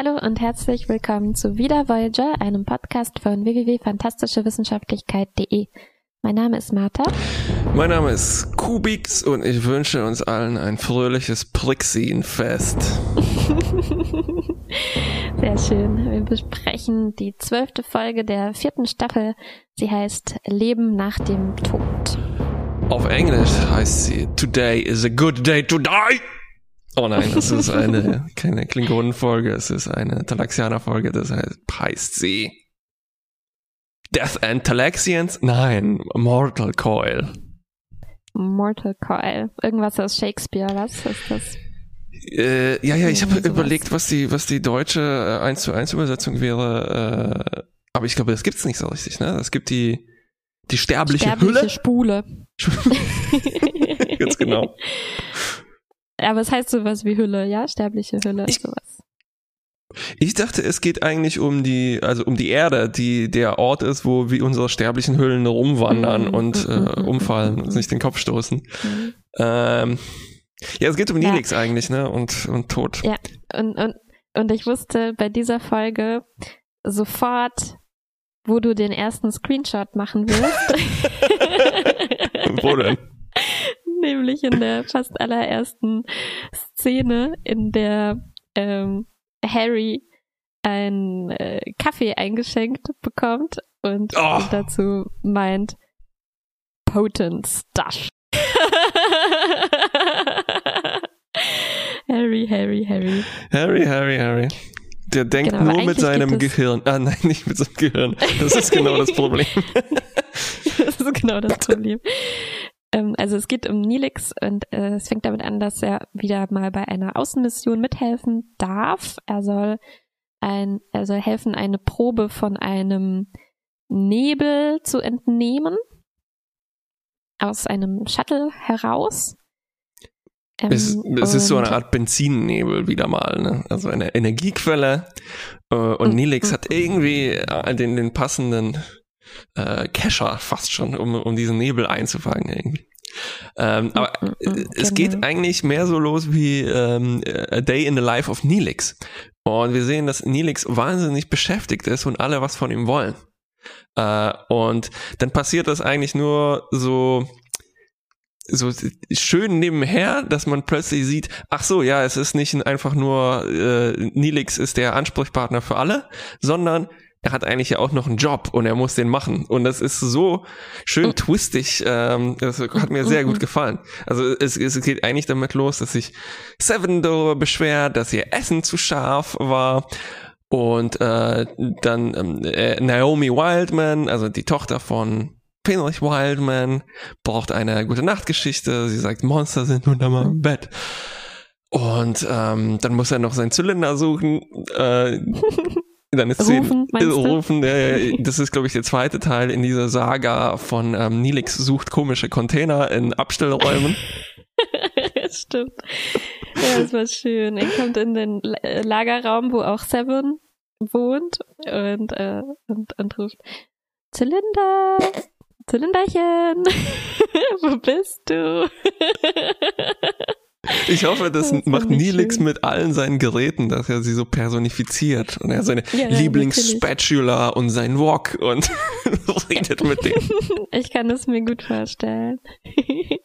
Hallo und herzlich willkommen zu Wieder Voyager, einem Podcast von www.fantastischewissenschaftlichkeit.de. Mein Name ist Martha. Mein Name ist Kubix und ich wünsche uns allen ein fröhliches Prixin-Fest. Sehr schön. Wir besprechen die zwölfte Folge der vierten Staffel. Sie heißt Leben nach dem Tod. Auf Englisch heißt sie Today is a good day to die. Oh nein, das ist eine, keine Klingonenfolge, es ist eine Talaxianer-Folge, das heißt, heißt sie Death and Talaxians? Nein, Mortal Coil. Mortal Coil. Irgendwas aus Shakespeare, was ist das? Äh, ja, ja, ich habe überlegt, was die, was die deutsche 1 zu 1 Übersetzung wäre, äh, aber ich glaube, das gibt's nicht so richtig, ne? Es gibt die, die sterbliche, Sterbliche Hülle. Spule. Ganz genau. Aber es heißt sowas wie Hülle, ja? Sterbliche Hülle, Ich- sowas. Ich dachte, es geht eigentlich um die, also um die Erde, die der Ort ist, wo wir unsere sterblichen Hüllen rumwandern Mhm, und mhm, äh, mhm, umfallen mhm, und sich den Kopf stoßen. Mhm. Ähm, ja, es geht um Ja. Eigentlich, ne? Und, und Tod. Ja, und, und, und ich wusste bei dieser Folge sofort, wo du den ersten Screenshot machen willst. Wo denn? Nämlich in der fast allerersten Szene, in der ähm, Harry einen äh, Kaffee eingeschenkt bekommt und Oh. dazu meint Potent Stuff. Harry, Harry, Harry. Harry, Harry, Harry. Der denkt Genau, nur mit seinem Gehirn. Ah, nein, nicht mit seinem Gehirn. Das ist genau das Problem. das ist genau das Problem. Ähm, also es geht um Nilix und äh, es fängt damit an, dass er wieder mal bei einer Außenmission mithelfen darf. Er soll ein, er soll helfen, eine Probe von einem Nebel zu entnehmen aus einem Shuttle heraus. Ähm, Es, es ist so eine Art Benzinnebel wieder mal, ne? Also eine Energiequelle. Äh, und Mm, Nilix mm, hat irgendwie äh, den, den passenden äh, Kescher fast schon, um, um diesen Nebel einzufangen irgendwie. Ähm, aber mm, mm, äh, es genau. geht eigentlich mehr so los wie ähm, A Day in the Life of Nilix. Und wir sehen, dass Nilix wahnsinnig beschäftigt ist und alle was von ihm wollen. Äh, und dann passiert das eigentlich nur so so schön nebenher, dass man plötzlich sieht, ach so, ja, es ist nicht einfach nur äh, Nilix ist der Ansprechpartner für alle, sondern er hat eigentlich ja auch noch einen Job und er muss den machen. Und das ist so schön Mhm. twistig. Ähm, das hat mir sehr gut gefallen. Also es, es geht eigentlich damit los, dass sich Seven darüber beschwert, dass ihr Essen zu scharf war. Und äh, dann ähm, äh, Naomi Wildman, also die Tochter von Fenrich Wildman, braucht eine gute Nachtgeschichte. Sie sagt, Monster sind unter meinem Bett. Und ähm, dann muss er noch seinen Zylinder suchen. Äh, dann ist Rufen, sie, meinst du? rufen. Äh, das ist, glaube ich, der zweite Teil in dieser Saga von ähm, Nilix sucht komische Container in Abstellräumen. Stimmt. Ja, das war schön. Er kommt in den äh, Lagerraum, wo auch Seven wohnt und, äh, und, und ruft Zylinder, Zylinderchen, wo bist du? Ich hoffe, das, Das macht Nilix schön. mit allen seinen Geräten, dass er sie so personifiziert. Und er hat seine Ja, Lieblingsspatula und sein Wok und redet mit dem. ich kann es mir gut vorstellen.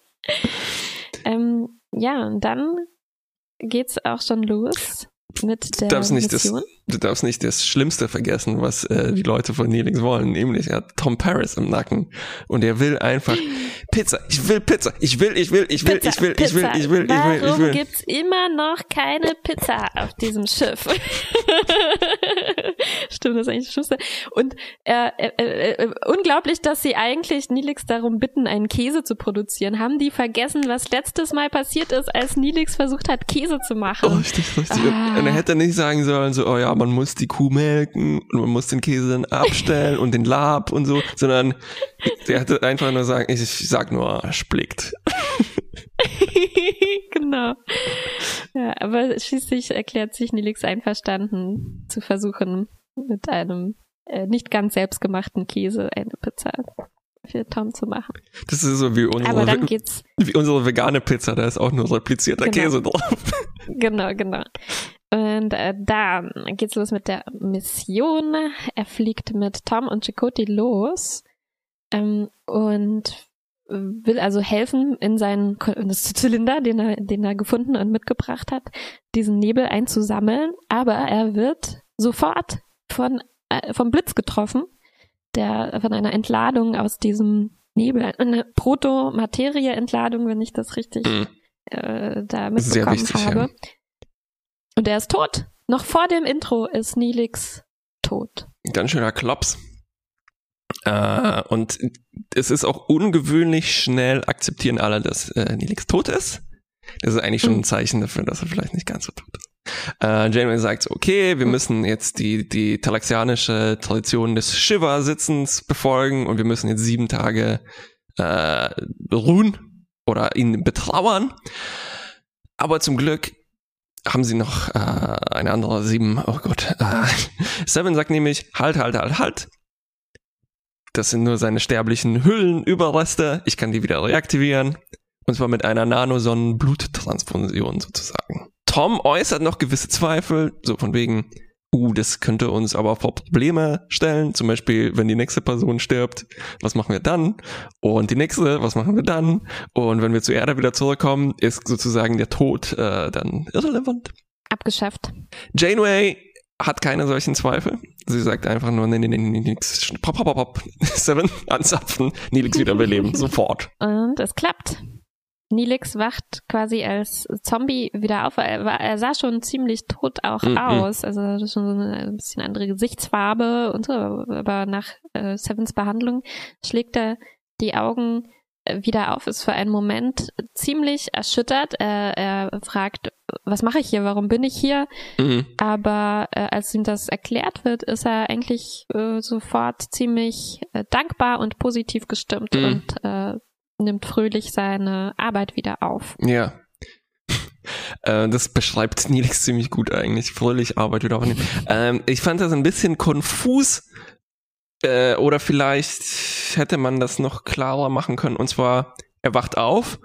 ähm, ja, und dann geht's auch schon los mit der Du darfst nicht das, Mission. Du darfst nicht das Schlimmste vergessen, was äh, die Leute von Nilix wollen, nämlich er hat Tom Paris im Nacken und er will einfach Pizza. Ich will Pizza. Ich will, ich will, ich will, ich will, ich will, ich will, ich will, ich Warum will. gibt's immer noch keine Pizza auf diesem Schiff? Stimmt, das ist eigentlich das Schlimmste. Und äh, äh, äh, unglaublich, dass sie eigentlich Nilix darum bitten, einen Käse zu produzieren. Haben die vergessen, was letztes Mal passiert ist, als Nilix versucht hat, Käse zu machen? Oh, richtig, richtig. Ah. Und er hätte nicht sagen sollen, so, oh ja, man muss die Kuh melken und man muss den Käse dann abstellen und den Lab und so, sondern der hätte einfach nur sagen, ich, ich sag nur, splickt. genau. Ja, aber schließlich erklärt sich Nilix einverstanden, zu versuchen, mit einem äh, nicht ganz selbstgemachten Käse eine Pizza für Tom zu machen. Das ist so wie Aber unsere, wie unsere vegane Pizza, da ist auch nur replizierter Genau. Käse drauf. genau, genau. Und äh, da geht's los mit der Mission. Er fliegt mit Tom und Chakotay los ähm, und will also helfen, in seinen das Zylinder, den er, den er gefunden und mitgebracht hat, diesen Nebel einzusammeln. Aber er wird sofort von äh, vom Blitz getroffen, der von einer Entladung aus diesem Nebel, eine Proto-Materie-Entladung, wenn ich das richtig mhm. äh, da mitbekommen habe. Ja. Und er ist tot. Noch vor dem Intro ist Nilix tot. Ganz schöner Klops. Äh, und es ist auch ungewöhnlich schnell akzeptieren alle, dass äh, Nilix tot ist. Das ist eigentlich schon ein mhm. Zeichen dafür, dass er vielleicht nicht ganz so tot ist. Äh, Janeway sagt, okay, wir mhm. müssen jetzt die, die talaxianische Tradition des Shiva-Sitzens befolgen und wir müssen jetzt sieben Tage äh, ruhen oder ihn betrauern. Aber zum Glück haben sie noch äh, eine andere sieben, oh Gott. Äh, Seven sagt nämlich, halt, halt, halt, halt. Das sind nur seine sterblichen Hüllenüberreste. Ich kann die wieder reaktivieren. Und zwar mit einer Nanosonnenbluttransfusion sozusagen. Tom äußert noch gewisse Zweifel, so von wegen, uh, das könnte uns aber vor Probleme stellen. Zum Beispiel, wenn die nächste Person stirbt, was machen wir dann? Und die nächste, was machen wir dann? Und wenn wir zur Erde wieder zurückkommen, ist sozusagen der Tod äh, dann irrelevant. Abgeschafft. Janeway hat keine solchen Zweifel. Sie sagt einfach nur, nee, nee, nee, nee, nix. Pop, pop, pop, pop. Seven, anzapfen, Nilix wiederbeleben, sofort. Und es klappt. Nilix wacht quasi als Zombie wieder auf. Er, war, er sah schon ziemlich tot auch -mm. aus. Also schon so eine ein bisschen andere Gesichtsfarbe und so. Aber nach äh, Sevens Behandlung schlägt er die Augen äh, wieder auf, ist für einen Moment ziemlich erschüttert. Er, er fragt, was mache ich hier? Warum bin ich hier? Mhm. Aber äh, als ihm das erklärt wird, ist er eigentlich äh, sofort ziemlich äh, dankbar und positiv gestimmt mhm. und äh, nimmt fröhlich seine Arbeit wieder auf. Ja. Äh, das beschreibt Nilix ziemlich gut eigentlich. Fröhlich Arbeit wieder aufnehmen. ähm, ich fand das ein bisschen konfus. Äh, oder vielleicht hätte man das noch klarer machen können. Und zwar, er wacht auf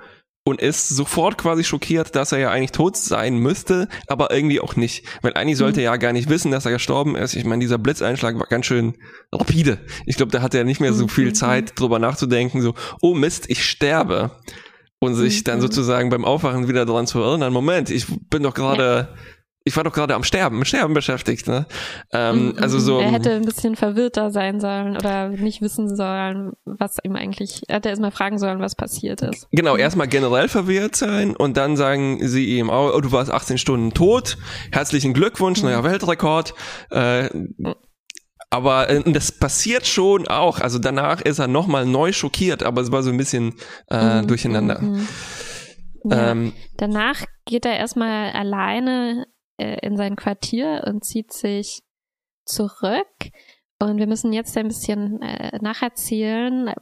und ist sofort quasi schockiert, dass er ja eigentlich tot sein müsste, aber irgendwie auch nicht. Weil eigentlich sollte mhm. er ja gar nicht wissen, dass er gestorben ist. Ich meine, dieser Blitzeinschlag war ganz schön rapide. Ich glaube, da hatte er nicht mehr so viel mhm. Zeit, drüber nachzudenken, so, oh Mist, ich sterbe. Und sich dann mhm. sozusagen beim Aufwachen wieder daran zu erinnern, Moment, ich bin doch gerade ja ich war doch gerade am Sterben, mit Sterben beschäftigt, ne? Ähm, mhm, also so. Er hätte ein bisschen verwirrter sein sollen oder nicht wissen sollen, was ihm eigentlich, er hätte erstmal fragen sollen, was passiert ist. Genau, erstmal generell verwirrt sein und dann sagen sie ihm, oh, oh du warst 18 Stunden tot, herzlichen Glückwunsch, mhm. neuer Weltrekord. Äh, aber äh, das passiert schon auch. Also danach ist er nochmal neu schockiert, aber es war so ein bisschen äh, mhm, durcheinander. Mhm. Ja. Ähm, danach geht er erstmal alleine äh, in sein Quartier und zieht sich zurück. Und wir müssen jetzt ein bisschen äh, nacherzählen,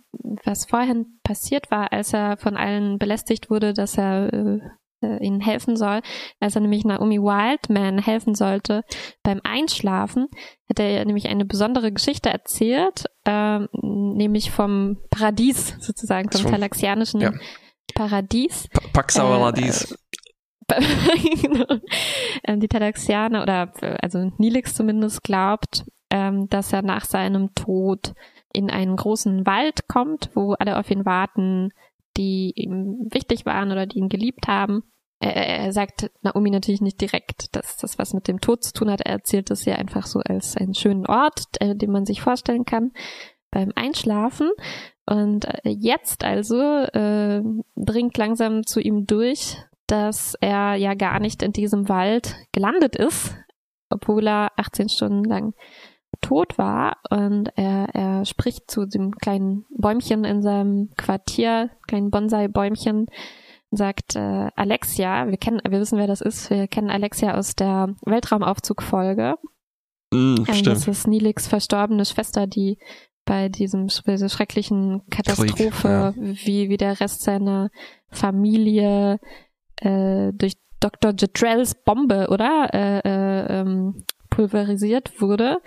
was vorhin passiert war, als er von allen belästigt wurde, dass er äh, äh ihnen helfen soll. Als er nämlich Naomi Wildman helfen sollte beim Einschlafen, hat er nämlich eine besondere Geschichte erzählt, äh, nämlich vom Paradies sozusagen, vom talaxianischen ja. Paradies. Paxaueradies. Äh, Ähm, die Talaxianer oder also Nilix zumindest glaubt, ähm, dass er nach seinem Tod in einen großen Wald kommt, wo alle auf ihn warten, die ihm wichtig waren oder die ihn geliebt haben. Er, er sagt Naomi natürlich nicht direkt, dass das was mit dem Tod zu tun hat. Er erzählt es ja einfach so als einen schönen Ort, äh, den man sich vorstellen kann beim Einschlafen. Und äh, jetzt also äh, dringt langsam zu ihm durch, dass er ja gar nicht in diesem Wald gelandet ist, obwohl er 18 Stunden lang tot war und er, er spricht zu dem kleinen Bäumchen in seinem Quartier, kleinen Bonsai-Bäumchen, sagt äh, Alexia, wir kennen, wir wissen, wer das ist, wir kennen Alexia aus der Weltraumaufzug-Folge. Mm, ähm, das ist Nilix verstorbene Schwester, die bei diesem dieser schrecklichen Katastrophe, Krieg, ja. wie, wie der Rest seiner Familie äh, durch Dr. Jetrells Bombe, oder? Äh, äh, ähm, pulverisiert wurde.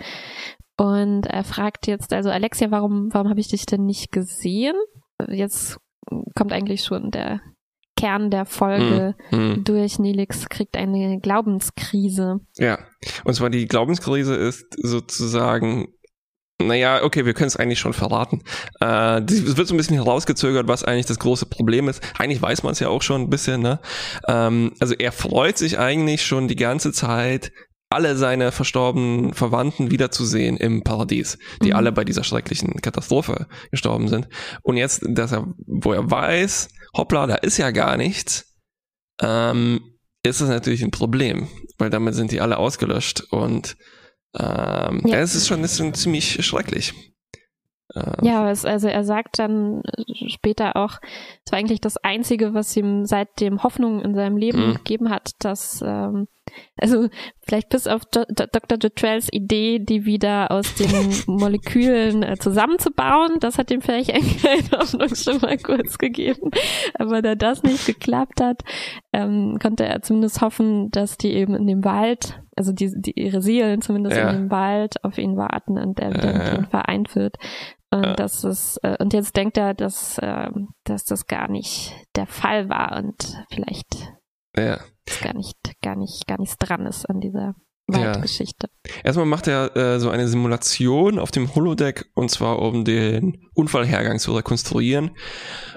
Und er fragt jetzt, also Alexia, warum, warum habe ich dich denn nicht gesehen? Jetzt kommt eigentlich schon der Kern der Folge mm, durch. Nelix kriegt eine Glaubenskrise. Ja, und zwar die Glaubenskrise ist sozusagen naja, okay, wir können es eigentlich schon verraten. Äh, es wird so ein bisschen herausgezögert, was eigentlich das große Problem ist. Eigentlich weiß man es ja auch schon ein bisschen, ne? Ähm, also er freut sich eigentlich schon die ganze Zeit, alle seine verstorbenen Verwandten wiederzusehen im Paradies, die mhm. alle bei dieser schrecklichen Katastrophe gestorben sind. Und jetzt, dass er, wo er weiß, hoppla, da ist ja gar nichts, ähm, ist das natürlich ein Problem, weil damit sind die alle ausgelöscht und ähm, ja. es ist schon, ist schon ziemlich schrecklich. Ähm, ja, es, also er sagt dann später auch, es war eigentlich das Einzige, was ihm seitdem Hoffnung in seinem Leben mhm. gegeben hat, dass ähm, also vielleicht bis auf Do Dr. Dutrells Idee, die wieder aus den Molekülen äh, zusammenzubauen, das hat ihm vielleicht eine Hoffnung schon mal kurz gegeben. Aber da das nicht geklappt hat, ähm, konnte er zumindest hoffen, dass die eben in dem Wald, also die, die ihre Seelen zumindest ja. in dem Wald auf ihn warten und er wieder mit ihnen vereint wird. Und ja. das ist, äh, und jetzt denkt er, dass, äh, dass das gar nicht der Fall war und vielleicht ja. gar nicht, gar nicht, gar nichts dran ist an dieser Waldgeschichte. Ja. Erstmal macht er äh, so eine Simulation auf dem Holodeck und zwar um den Unfallhergang zu rekonstruieren.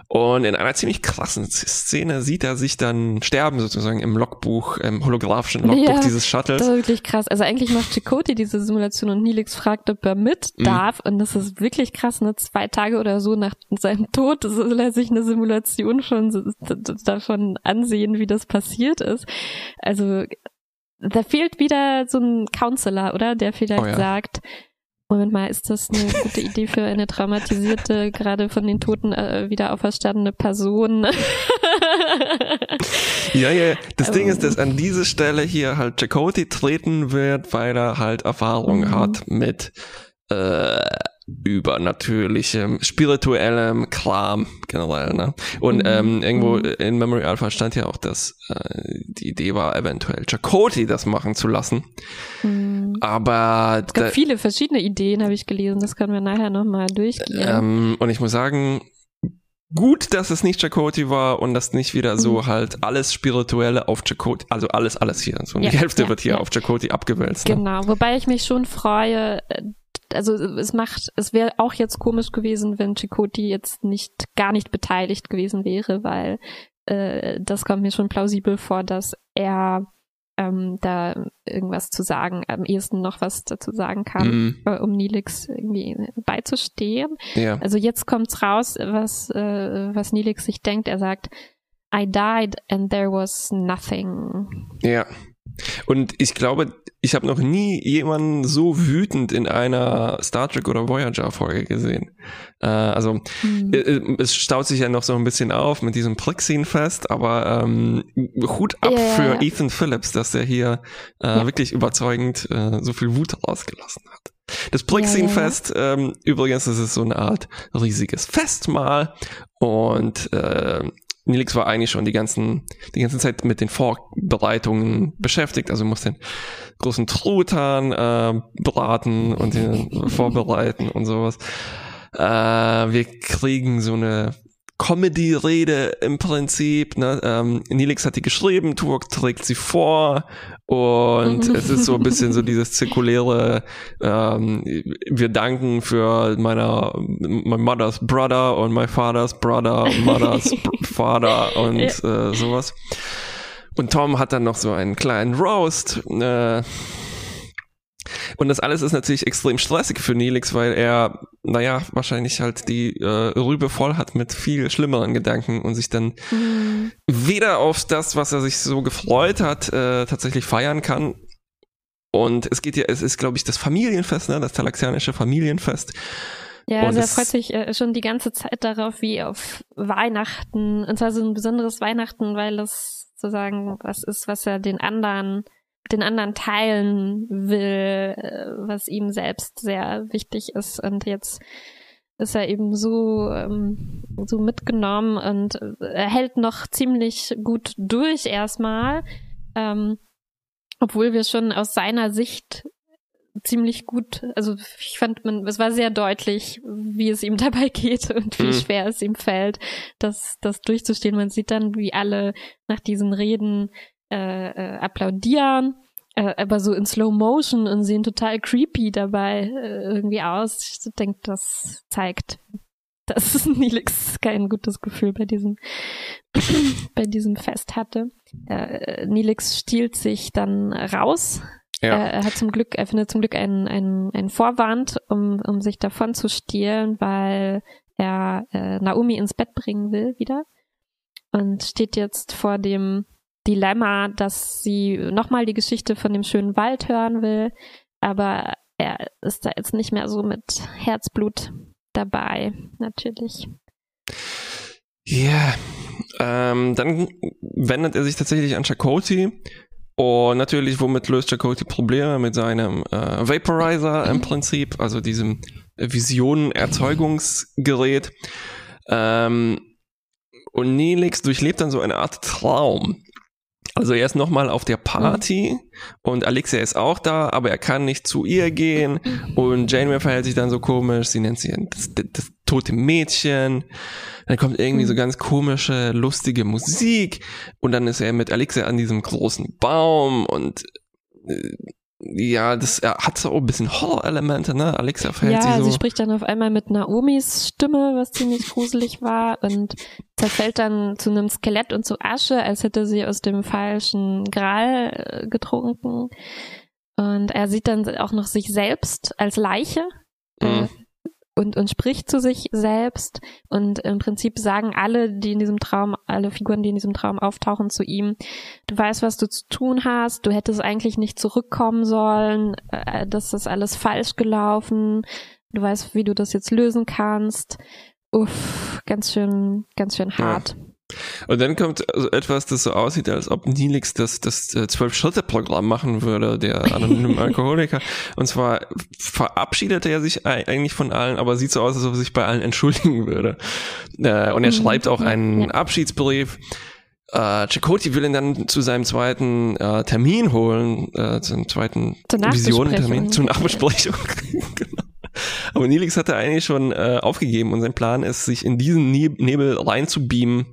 Und in einer ziemlich krassen Szene sieht er sich dann sterben, sozusagen im Logbuch, im holographischen Logbuch ja, dieses Shuttles. Das ist wirklich krass. Also eigentlich macht Chakoti diese Simulation und Nilix fragt, ob er mit mhm. darf. Und das ist wirklich krass. Ne? Zwei Tage oder so nach seinem Tod soll er sich eine Simulation schon davon ansehen, wie das passiert ist. Also da fehlt wieder so ein Counselor, oder? Der vielleicht oh ja. sagt, Moment mal, ist das eine gute Idee für eine traumatisierte, gerade von den Toten äh, wieder auferstandene Person? ja, ja, das um, Ding ist, dass an diese Stelle hier halt Chakoti treten wird, weil er halt Erfahrung mhm. hat mit äh, übernatürlichem, spirituellem Kram generell. Ne? Und mhm. ähm, irgendwo mhm. in Memory Alpha stand ja auch, dass äh, die Idee war, eventuell Chakoti das machen zu lassen. Mhm. Aber es gab viele verschiedene Ideen, habe ich gelesen. Das können wir nachher nochmal durchgehen. Ähm, und ich muss sagen, gut, dass es nicht Chakoti war und dass nicht wieder so mhm. halt alles Spirituelle auf Chakoti, also alles, alles hier. So ja, die Hälfte ja, wird hier ja. auf Chakoti abgewälzt. Ne? Genau, wobei ich mich schon freue, also es macht, es wäre auch jetzt komisch gewesen, wenn Chakoti jetzt nicht gar nicht beteiligt gewesen wäre, weil äh, das kommt mir schon plausibel vor, dass er ähm, da irgendwas zu sagen, am ehesten noch was dazu sagen kann, mm. äh, um Nilix irgendwie beizustehen. Ja. Also jetzt kommt's raus, was, äh, was Nilix sich denkt. Er sagt, I died and there was nothing. Ja. Und ich glaube, ich habe noch nie jemanden so wütend in einer Star Trek oder Voyager Folge gesehen. Äh, also mhm. es staut sich ja noch so ein bisschen auf mit diesem Prixin-Fest, aber ähm, Hut ab yeah. für Ethan Phillips, dass er hier äh, ja. wirklich überzeugend äh, so viel Wut rausgelassen hat. Das Prixin-Fest, ja, ja. ähm, übrigens, das ist so eine Art riesiges Festmahl und äh, Nilix war eigentlich schon die ganzen, die ganze Zeit mit den Vorbereitungen beschäftigt, also muss den großen Truthahn äh, braten und den vorbereiten und sowas. Äh, wir kriegen so eine Comedy-Rede im Prinzip. Ne? Ähm, Nilix hat die geschrieben, Tuvok trägt sie vor und es ist so ein bisschen so dieses zirkuläre, ähm, wir danken für meiner, my mother's brother und my father's brother, mother's father und äh, sowas. Und Tom hat dann noch so einen kleinen Roast. Äh, und das alles ist natürlich extrem stressig für Nelix, weil er, naja, wahrscheinlich halt die äh, Rübe voll hat mit viel schlimmeren Gedanken und sich dann mhm. weder auf das, was er sich so gefreut hat, äh, tatsächlich feiern kann. Und es geht ja, es ist, glaube ich, das Familienfest, ne, das talaxianische Familienfest. Ja, also er freut sich äh, schon die ganze Zeit darauf, wie auf Weihnachten. Und zwar so ein besonderes Weihnachten, weil das sozusagen was ist, was er den anderen den anderen teilen will, äh, was ihm selbst sehr wichtig ist. Und jetzt ist er eben so, ähm, so mitgenommen und er hält noch ziemlich gut durch erstmal, ähm, obwohl wir schon aus seiner Sicht ziemlich gut, also ich fand man, es war sehr deutlich, wie es ihm dabei geht und wie mhm. schwer es ihm fällt, das, das durchzustehen. Man sieht dann, wie alle nach diesen Reden äh, äh, applaudieren, äh, aber so in Slow Motion und sehen total creepy dabei äh, irgendwie aus. Ich denke, das zeigt, dass Nilix kein gutes Gefühl bei diesem bei diesem Fest hatte. Äh, Nilix stiehlt sich dann raus. Ja. Er, er hat zum Glück, er findet zum Glück einen, einen, einen Vorwand, um, um sich davon zu stehlen, weil er äh, Naomi ins Bett bringen will wieder und steht jetzt vor dem Dilemma, dass sie nochmal die Geschichte von dem schönen Wald hören will, aber er ist da jetzt nicht mehr so mit Herzblut dabei, natürlich. Ja, ähm, dann wendet er sich tatsächlich an Chakoti. Und natürlich, womit löst Chakoti Probleme? Mit seinem äh, Vaporizer im Prinzip, also diesem Visionen-Erzeugungsgerät. Ähm, und Nelix durchlebt dann so eine Art Traum. Also er ist nochmal auf der Party mhm. und Alexia ist auch da, aber er kann nicht zu ihr gehen und Janeway verhält sich dann so komisch, sie nennt sie das, das, das tote Mädchen. Dann kommt irgendwie so mhm. ganz komische, lustige Musik und dann ist er mit Alexia an diesem großen Baum und äh, ja, das er hat so ein bisschen Horror-Elemente, ne? Alexa verhält ja, sich so. sie spricht dann auf einmal mit Naomis Stimme, was ziemlich gruselig war und zerfällt dann zu einem Skelett und zu Asche, als hätte sie aus dem falschen Gral äh, getrunken. Und er sieht dann auch noch sich selbst als Leiche. Mhm. Und, und spricht zu sich selbst und im Prinzip sagen alle, die in diesem Traum, alle Figuren, die in diesem Traum auftauchen, zu ihm, du weißt, was du zu tun hast, du hättest eigentlich nicht zurückkommen sollen, äh, das ist alles falsch gelaufen, du weißt, wie du das jetzt lösen kannst. Uff, ganz schön, ganz schön hart. Ja. Und dann kommt also etwas, das so aussieht, als ob Nilix das, das äh, Zwölf-Schritte-Programm machen würde, der anonyme Alkoholiker. Und zwar verabschiedet er sich eigentlich von allen, aber sieht so aus, als ob er sich bei allen entschuldigen würde. Äh, und er mhm. schreibt auch einen Abschiedsbrief. Äh, Chakoti will ihn dann zu seinem zweiten äh, Termin holen, äh, zum zweiten Visionentermin, zur Nachbesprechung. genau. Aber Nilix hatte eigentlich schon äh, aufgegeben und sein Plan ist, sich in diesen Nebel reinzubeamen.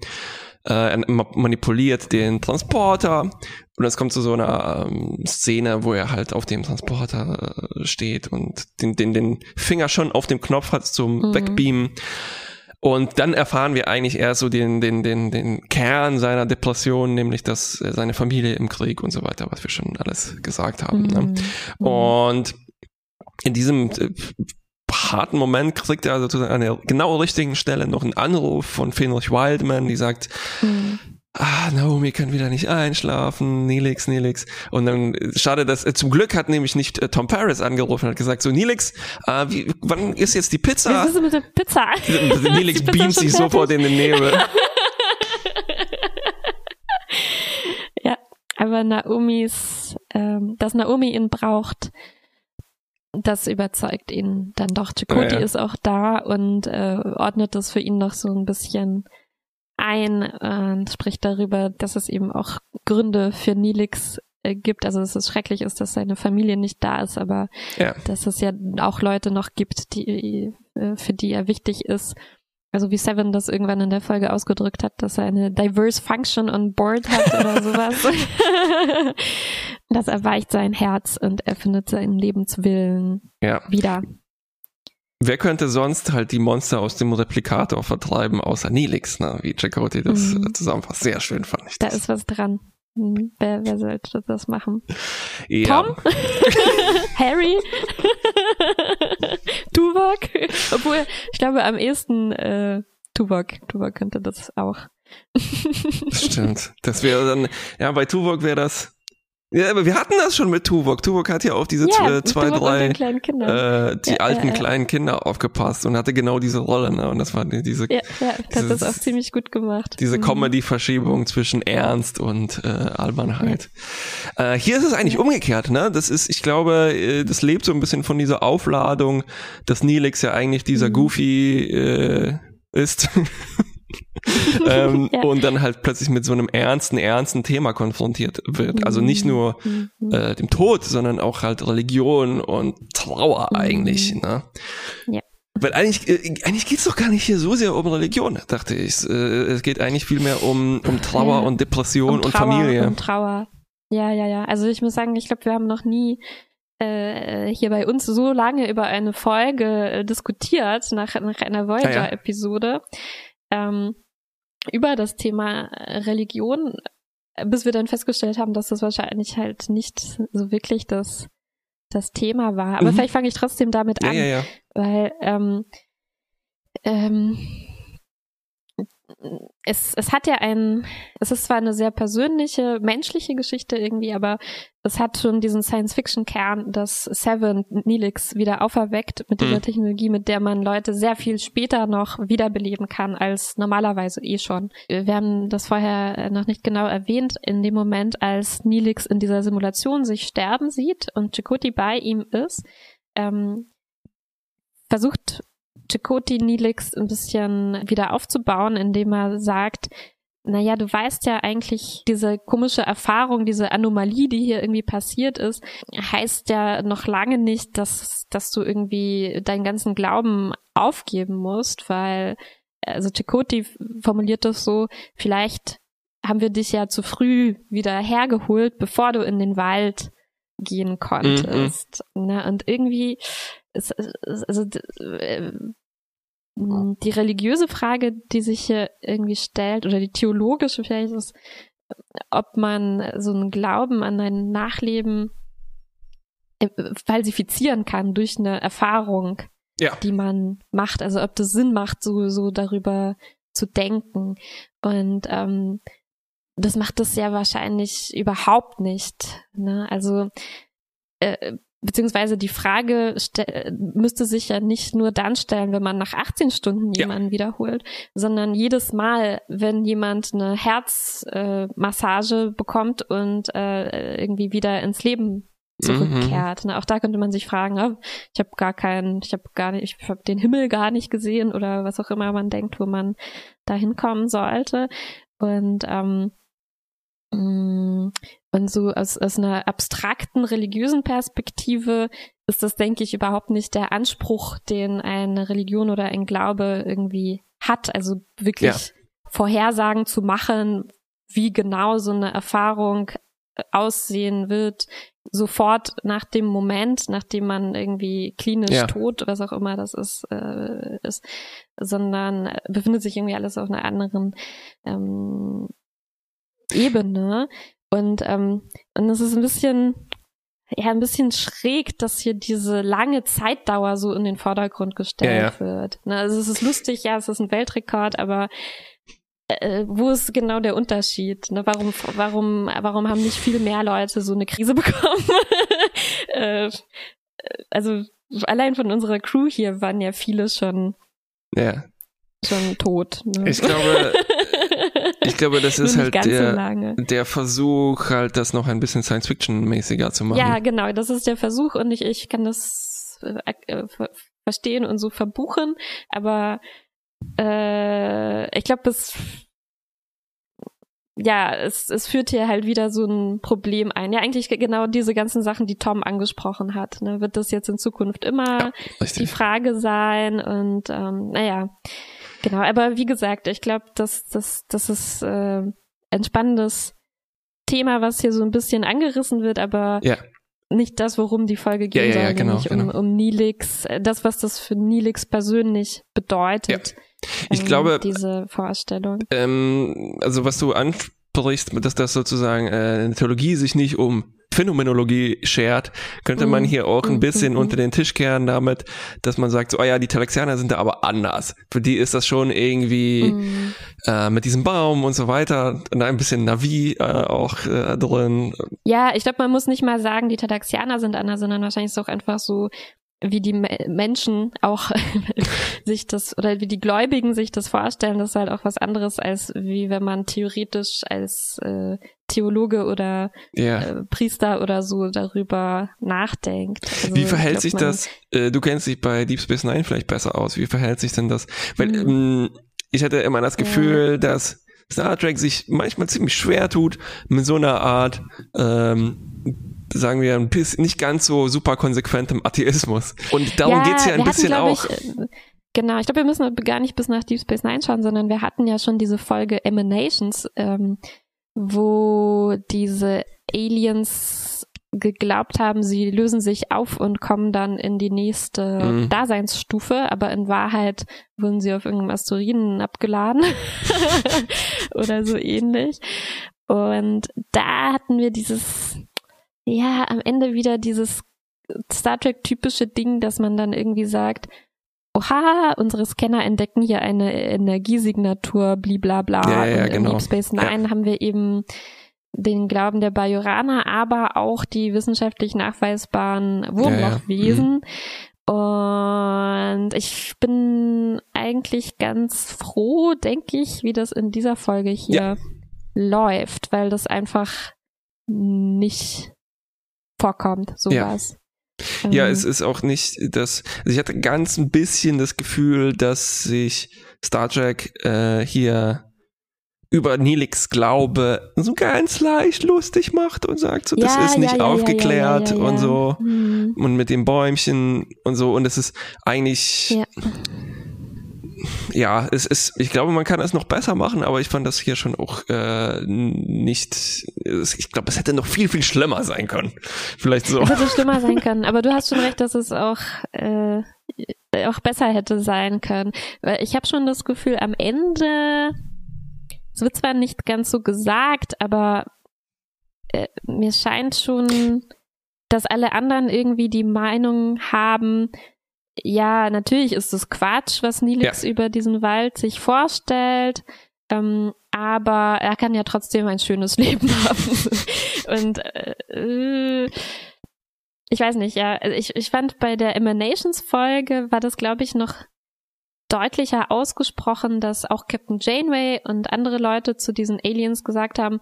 Äh, er manipuliert den Transporter und es kommt zu so einer ähm, Szene, wo er halt auf dem Transporter äh, steht und den, den, den Finger schon auf dem Knopf hat zum mhm. Wegbeamen. Und dann erfahren wir eigentlich erst so den, den, den, den Kern seiner Depression, nämlich dass seine Familie im Krieg und so weiter, was wir schon alles gesagt haben. Ne? Mhm. Ne? Und in diesem äh, harten Moment kriegt er also an der genau richtigen Stelle noch einen Anruf von Fenrich Wildman, die sagt, mhm. ah, Naomi kann wieder nicht einschlafen, Nelix, Nelix. Und dann schade, dass äh, zum Glück hat nämlich nicht äh, Tom Paris angerufen und hat gesagt, so Nelix, äh, wie, wann ist jetzt die Pizza? Was ist mit der Pizza? Nelix beamt sich sofort in den Nebel. ja, aber Naomis, ähm, dass Naomi ihn braucht, das überzeugt ihn dann doch. Chakoti ja, ja. ist auch da und äh, ordnet das für ihn noch so ein bisschen ein und spricht darüber, dass es eben auch Gründe für Nilix äh, gibt. Also dass es schrecklich ist, dass seine Familie nicht da ist, aber ja. dass es ja auch Leute noch gibt, die äh, für die er wichtig ist also wie Seven das irgendwann in der Folge ausgedrückt hat, dass er eine diverse function on board hat oder sowas. das erweicht sein Herz und er findet seinen Lebenswillen ja. wieder. Wer könnte sonst halt die Monster aus dem Replikator vertreiben, außer Nelix, ne? wie Chakoti das mhm. zusammenfasst. Sehr schön fand ich das. Da ist was dran. Wer, wer sollte das machen? Ja. Tom? Harry? Tuvok? Obwohl, ich glaube am ehesten äh, Tuvok. Tuvok könnte das auch. Stimmt. Das wäre dann, ja, bei Tuvok wäre das ja, aber wir hatten das schon mit Tuvok. Tuvok hat ja auf diese ja, zwei, drei, äh, die ja, alten ja, kleinen Kinder aufgepasst und hatte genau diese Rolle, ne? Und das war diese, ja, ja, dieses, hat das auch ziemlich gut gemacht. Diese mhm. Comedy-Verschiebung zwischen Ernst und äh, Albernheit. Äh, hier ist es eigentlich umgekehrt, ne? Das ist, ich glaube, äh, das lebt so ein bisschen von dieser Aufladung, dass Neelix ja eigentlich dieser mhm. Goofy äh, ist. ähm, ja. und dann halt plötzlich mit so einem ernsten, ernsten Thema konfrontiert wird. Also nicht nur mhm. äh, dem Tod, sondern auch halt Religion und Trauer mhm. eigentlich. Ne? Ja. Weil eigentlich, äh, eigentlich geht's doch gar nicht hier so sehr um Religion, dachte ich. Äh, es geht eigentlich viel mehr um, um Trauer ja. und Depression um und Trauer, Familie. Um Trauer. Ja, ja, ja. Also ich muss sagen, ich glaube, wir haben noch nie äh, hier bei uns so lange über eine Folge äh, diskutiert, nach, nach einer Voyager-Episode, ja, ja. Ähm, über das Thema Religion, bis wir dann festgestellt haben, dass das wahrscheinlich halt nicht so wirklich das, das Thema war. Aber mhm. vielleicht fange ich trotzdem damit an, ja, weil ähm, ähm, es, es hat ja ein, es ist zwar eine sehr persönliche, menschliche Geschichte irgendwie, aber es hat schon diesen Science-Fiction-Kern, dass Seven Neelix wieder auferweckt mit dieser mhm. Technologie, mit der man Leute sehr viel später noch wiederbeleben kann als normalerweise eh schon. Wir haben das vorher noch nicht genau erwähnt. In dem Moment, als Neelix in dieser Simulation sich sterben sieht und Chakoti bei ihm ist, ähm, versucht Chakoti Nilix ein bisschen wieder aufzubauen, indem er sagt, naja, du weißt ja eigentlich, diese komische Erfahrung, diese Anomalie, die hier irgendwie passiert ist, heißt ja noch lange nicht, dass, dass du irgendwie deinen ganzen Glauben aufgeben musst, weil, also Chakoti formuliert das so, vielleicht haben wir dich ja zu früh wieder hergeholt, bevor du in den Wald gehen konntest. Mm -mm. und irgendwie, ist, also, äh, die religiöse Frage, die sich hier irgendwie stellt, oder die theologische vielleicht ist, ob man so einen Glauben an ein Nachleben äh, falsifizieren kann durch eine Erfahrung, ja. die man macht. Also ob das Sinn macht, so, so darüber zu denken. Und ähm, das macht das ja wahrscheinlich überhaupt nicht. Ne? Also äh, beziehungsweise die Frage müsste sich ja nicht nur dann stellen, wenn man nach 18 Stunden jemanden ja. wiederholt, sondern jedes Mal, wenn jemand eine Herzmassage äh, bekommt und äh, irgendwie wieder ins Leben zurückkehrt. Mhm. auch da könnte man sich fragen, oh, ich habe gar keinen, ich habe gar nicht, ich habe den Himmel gar nicht gesehen oder was auch immer man denkt, wo man da hinkommen sollte. Und ähm, und so aus, aus einer abstrakten religiösen Perspektive ist das, denke ich, überhaupt nicht der Anspruch, den eine Religion oder ein Glaube irgendwie hat. Also wirklich ja. Vorhersagen zu machen, wie genau so eine Erfahrung äh, aussehen wird, sofort nach dem Moment, nachdem man irgendwie klinisch ja. tot, was auch immer das ist, äh, ist, sondern befindet sich irgendwie alles auf einer anderen ähm, Ebene. Und, ähm, und es ist ein bisschen, ja, ein bisschen schräg, dass hier diese lange Zeitdauer so in den Vordergrund gestellt ja, ja. wird. Ne, also es ist lustig, ja, es ist ein Weltrekord, aber äh, wo ist genau der Unterschied? Ne? Warum, warum, warum haben nicht viel mehr Leute so eine Krise bekommen? äh, also allein von unserer Crew hier waren ja viele schon, ja. schon tot. Ne? Ich glaube, ich glaube, das ist halt der, so der Versuch, halt das noch ein bisschen Science-Fiction-mäßiger zu machen. Ja, genau, das ist der Versuch und ich, ich kann das äh, äh verstehen und so verbuchen, aber äh, ich glaube, es ja, es, es führt hier halt wieder so ein Problem ein. Ja, eigentlich genau diese ganzen Sachen, die Tom angesprochen hat. Ne? Wird das jetzt in Zukunft immer ja, die Frage sein? Und ähm, naja, Genau, aber wie gesagt, ich glaube, das, das, das ist äh, ein spannendes Thema, was hier so ein bisschen angerissen wird, aber ja. nicht das, worum die Folge geht, ja, ja, ja, genau, nämlich um, genau. um Nilix, äh, das, was das für Nilix persönlich bedeutet. Ich ähm, glaube, diese Vorstellung. Ähm, also was du ansprichst, dass das sozusagen äh, eine Theologie sich nicht um Phänomenologie schert, könnte man mhm. hier auch ein mhm. bisschen unter den Tisch kehren damit, dass man sagt, so, oh ja, die Talaxianer sind da aber anders. Für die ist das schon irgendwie mm. äh, mit diesem Baum und so weiter, und ein bisschen Navi äh, auch äh, drin. Ja, ich glaube, man muss nicht mal sagen, die Talaxianer sind anders, sondern wahrscheinlich ist es auch einfach so wie die Menschen auch sich das oder wie die Gläubigen sich das vorstellen, das ist halt auch was anderes als wie wenn man theoretisch als äh, Theologe oder ja. äh, Priester oder so darüber nachdenkt. Also, wie verhält glaub, sich das? Äh, du kennst dich bei Deep Space Nine vielleicht besser aus. Wie verhält sich denn das? Weil mhm. ähm, ich hatte immer das Gefühl, ja. dass Star Trek sich manchmal ziemlich schwer tut mit so einer Art, ähm, sagen wir, ein bisschen, nicht ganz so super konsequentem Atheismus. Und darum ja, geht's ja ein bisschen hatten, auch. Ich, äh, genau, ich glaube, wir müssen gar nicht bis nach Deep Space Nine schauen, sondern wir hatten ja schon diese Folge Emanations, ähm, wo diese Aliens geglaubt haben, sie lösen sich auf und kommen dann in die nächste mhm. Daseinsstufe, aber in Wahrheit wurden sie auf irgendeinem Asteroiden abgeladen oder so ähnlich. Und da hatten wir dieses, ja, am Ende wieder dieses Star Trek typische Ding, dass man dann irgendwie sagt, oha, unsere Scanner entdecken hier eine Energiesignatur, bliblabla. Ja, ja, und genau. in Deep Space Nine ja. haben wir eben den Glauben der Bajoraner, aber auch die wissenschaftlich nachweisbaren Wurmlochwesen. Ja, ja. mhm. Und ich bin eigentlich ganz froh, denke ich, wie das in dieser Folge hier ja. läuft, weil das einfach nicht vorkommt, sowas. Ja. ja, ähm. es ist auch nicht das, also ich hatte ganz ein bisschen das Gefühl, dass sich Star Trek äh, hier über Nilix Glaube so ganz leicht lustig macht und sagt so, das ist nicht ja, aufgeklärt und so mhm. und mit dem Bäumchen und so und es ist eigentlich ja, es ist, ich glaube, man kann es noch besser machen, aber ich fand das hier schon auch äh, nicht, ich glaube, es hätte noch viel, viel schlimmer sein können. Vielleicht so. Es hätte schlimmer sein können, aber du hast schon recht, dass es auch, äh, auch besser hätte sein können. Weil ich habe schon das Gefühl, am Ende es wird zwar nicht ganz so gesagt, aber äh, mir scheint schon, dass alle anderen irgendwie die Meinung haben, ja, natürlich ist es Quatsch, was Nilix ja. über diesen Wald sich vorstellt, ähm, aber er kann ja trotzdem ein schönes Leben haben. Und äh, ich weiß nicht, ja, also ich, ich fand bei der Emanations-Folge war das, glaube ich, noch deutlicher ausgesprochen, dass auch Captain Janeway und andere Leute zu diesen Aliens gesagt haben,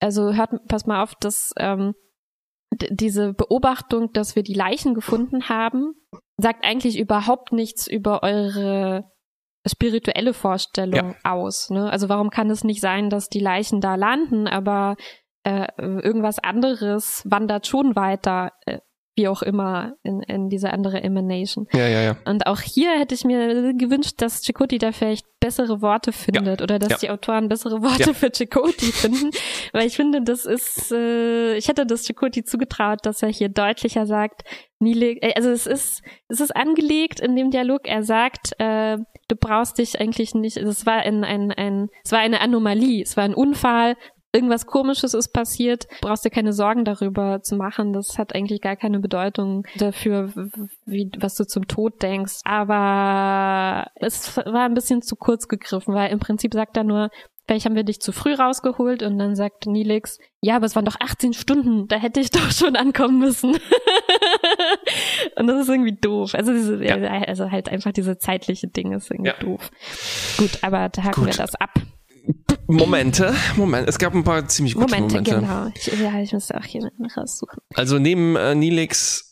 also hört, pass mal auf, dass ähm, diese Beobachtung, dass wir die Leichen gefunden haben, sagt eigentlich überhaupt nichts über eure spirituelle Vorstellung ja. aus. Ne? Also warum kann es nicht sein, dass die Leichen da landen, aber äh, irgendwas anderes wandert schon weiter äh, wie auch immer in, in diese andere Emanation. Ja, ja, ja. Und auch hier hätte ich mir gewünscht, dass Chakoti da vielleicht bessere Worte findet ja. oder dass ja. die Autoren bessere Worte ja. für Chakoti finden, weil ich finde, das ist, äh, ich hätte das Chakoti zugetraut, dass er hier deutlicher sagt, Nile, äh, also es ist, es ist angelegt in dem Dialog, er sagt, äh, du brauchst dich eigentlich nicht, es war ein, ein, ein, es war eine Anomalie, es war ein Unfall, irgendwas Komisches ist passiert, brauchst dir keine Sorgen darüber zu machen. Das hat eigentlich gar keine Bedeutung dafür, wie, was du zum Tod denkst. Aber es war ein bisschen zu kurz gegriffen, weil im Prinzip sagt er nur, Vielleicht haben wir dich zu früh rausgeholt und dann sagt Nilix, ja, aber es waren doch 18 Stunden, da hätte ich doch schon ankommen müssen. und das ist irgendwie doof. Also, diese, ja. also halt einfach diese zeitliche Dinge ist irgendwie ja. doof. Gut, aber da haken Gut. wir das ab. Momente, Moment, es gab ein paar ziemlich gute Momente. Momente. genau. Ich, ja, ich muss auch hier raussuchen. Also neben äh, Nilix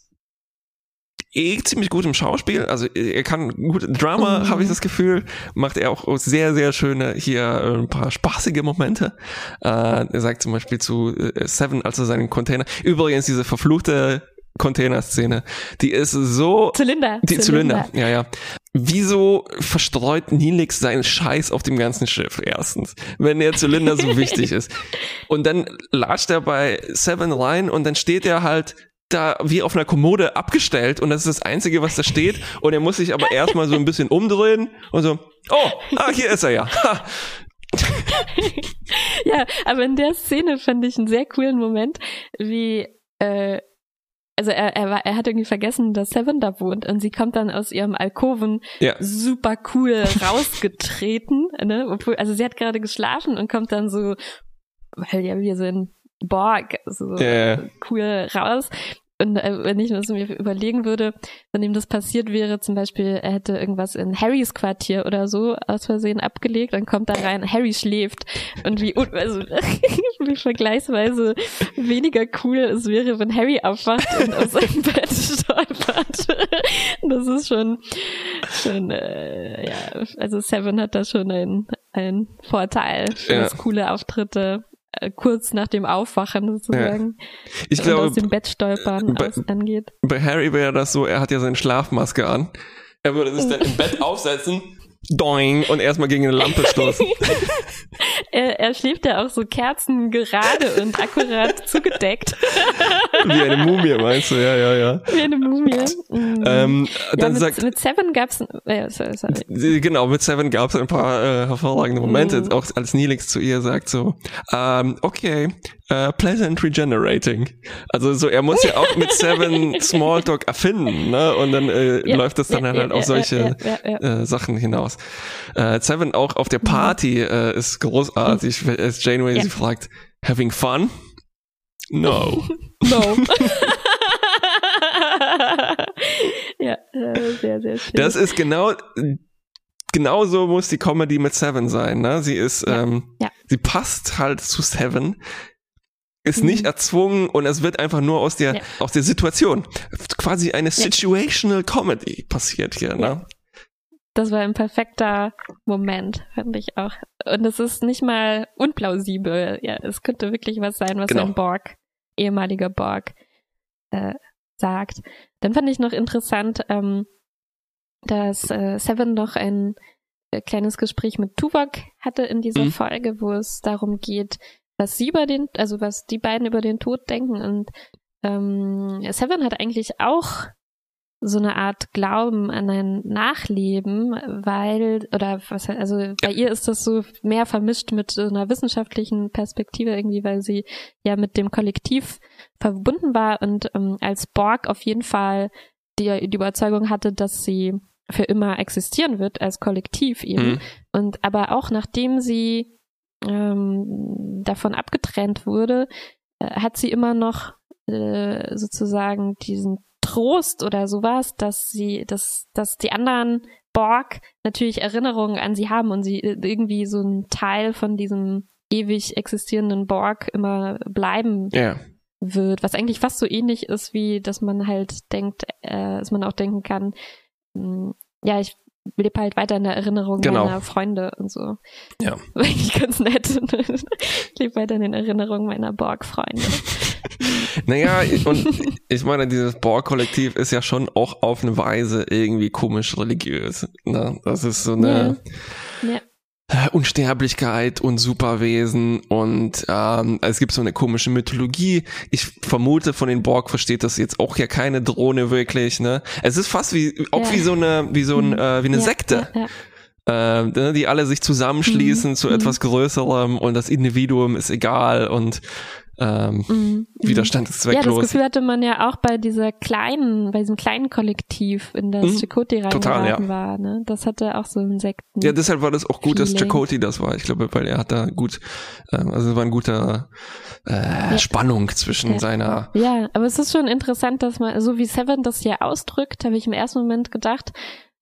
eh ziemlich gut im Schauspiel, also er kann gut Drama, mhm. habe ich das Gefühl, macht er auch sehr, sehr schöne hier äh, ein paar spaßige Momente. Äh, er sagt zum Beispiel zu äh, Seven, als er seinen Container, übrigens diese verfluchte Container-Szene, die ist so... Zylinder. Die Zylinder, Zylinder ja, ja. Wieso verstreut Nilix seinen Scheiß auf dem ganzen Schiff, erstens, wenn der Zylinder so wichtig ist. Und dann latscht er bei Seven rein und dann steht er halt da wie auf einer Kommode abgestellt und das ist das Einzige, was da steht. Und er muss sich aber erstmal so ein bisschen umdrehen und so, oh, ah, hier ist er ja. ja, aber in der Szene fand ich einen sehr coolen Moment, wie äh, also er, er, war, er hat irgendwie vergessen, dass Seven da wohnt und sie kommt dann aus ihrem Alkoven ja. super cool rausgetreten, ne? Obwohl, also sie hat gerade geschlafen und kommt dann so, weil ja wir sind Borg, so yeah. cool raus und äh, wenn ich das mir überlegen würde, wenn ihm das passiert wäre, zum Beispiel, er hätte irgendwas in Harrys Quartier oder so aus Versehen abgelegt, dann kommt da rein, Harry schläft. Und wie, also, wie vergleichsweise weniger cool es wäre, wenn Harry aufwacht und aus seinem Bett stolpert. das ist schon, schon, äh, ja, also Seven hat da schon einen, einen Vorteil, ja. coole Auftritte kurz nach dem Aufwachen sozusagen. Ja. Ich glaube, aus dem Bett stolpern bei, angeht. Bei Harry wäre das so, er hat ja seine Schlafmaske an. Er würde sich dann im Bett aufsetzen doing und erstmal gegen eine Lampe stoßen. er, er schläft ja auch so Kerzen gerade und akkurat zugedeckt. Wie eine Mumie, meinst du? Ja, ja, ja. Wie eine Mumie. Mhm. Ähm, dann mit, sagt, mit Seven gab's, äh, sorry, genau, mit Seven gab's ein paar äh, hervorragende Momente, mhm. auch als Neelix zu ihr sagt so, ähm, okay, uh, pleasant regenerating. Also so, er muss ja auch mit Seven Smalltalk erfinden, ne? Und dann äh, ja, läuft das dann ja, halt ja, auf solche äh, Sachen hinaus. Äh, Seven auch auf der. Party äh, ist großartig, mhm. als Janeway sie fragt, having fun? No. no. ja, äh, sehr, sehr schön. Das ist genau genauso muss die Comedy mit Seven sein. Ne? Sie ist, ja, ähm, ja. sie passt halt zu Seven, ist mhm. nicht erzwungen und es wird einfach nur aus der, ja. aus der Situation. Quasi eine situational Comedy passiert hier, ne? Das war ein perfekter Moment, fand ich auch. Und es ist nicht mal unplausibel. Ja, es könnte wirklich was sein, was genau. ein Borg, ehemaliger Borg, äh, sagt. Dann fand ich noch interessant, ähm, dass äh, Seven noch ein äh, kleines Gespräch mit Tuvok hatte in dieser mhm. Folge, wo es darum geht, was sie über den, also was die beiden über den Tod denken. Und ähm, Seven hat eigentlich auch so eine Art Glauben an ein Nachleben, weil, oder was, also bei ihr ist das so mehr vermischt mit so einer wissenschaftlichen Perspektive irgendwie, weil sie ja mit dem Kollektiv verbunden war und ähm, als Borg auf jeden Fall die, die Überzeugung hatte, dass sie für immer existieren wird als Kollektiv eben. Mhm. Und aber auch nachdem sie ähm, davon abgetrennt wurde, äh, hat sie immer noch äh, sozusagen diesen Trost oder sowas, dass sie, dass, dass die anderen Borg natürlich Erinnerungen an sie haben und sie äh, irgendwie so ein Teil von diesem ewig existierenden Borg immer bleiben ja. wird, was eigentlich fast so ähnlich ist, wie dass man halt denkt, äh, dass man auch denken kann, mh, hm, ja, ich lebe halt weiter in der Erinnerung genau. meiner Freunde und so. Ja. Eigentlich ganz nett. ich lebe weiter in den Erinnerungen meiner Borg-Freunde. naja, und ich meine, dieses Borg-Kollektiv ist ja schon auch auf eine Weise irgendwie komisch religiös. Ne? Das ist so eine. Ja. ja. Unsterblichkeit und Superwesen und ähm, es gibt so eine komische Mythologie. Ich vermute, von den Borg versteht das jetzt auch ja keine Drohne wirklich. Ne, es ist fast wie auch ja. wie so eine wie so ein mhm. äh, wie eine ja, Sekte. Ja, äh, die alle sich zusammenschließen mhm. zu mhm. etwas Größerem und das Individuum ist egal und ähm, mm, Widerstand ist zwecklos. Ja, das Gefühl hatte man ja auch bei dieser kleinen, bei diesem kleinen Kollektiv, in das mm, Chakoti reingeraten ja. war. Ne? Das hatte auch so Insekten. Ja, deshalb war das auch gut, dass Chakoti das war. Ich glaube, weil er hat da gut, ähm, also es war ein guter äh, ja. Spannung zwischen ja. seiner. Ja, aber es ist schon interessant, dass man, so wie Seven das hier ausdrückt, habe ich im ersten Moment gedacht,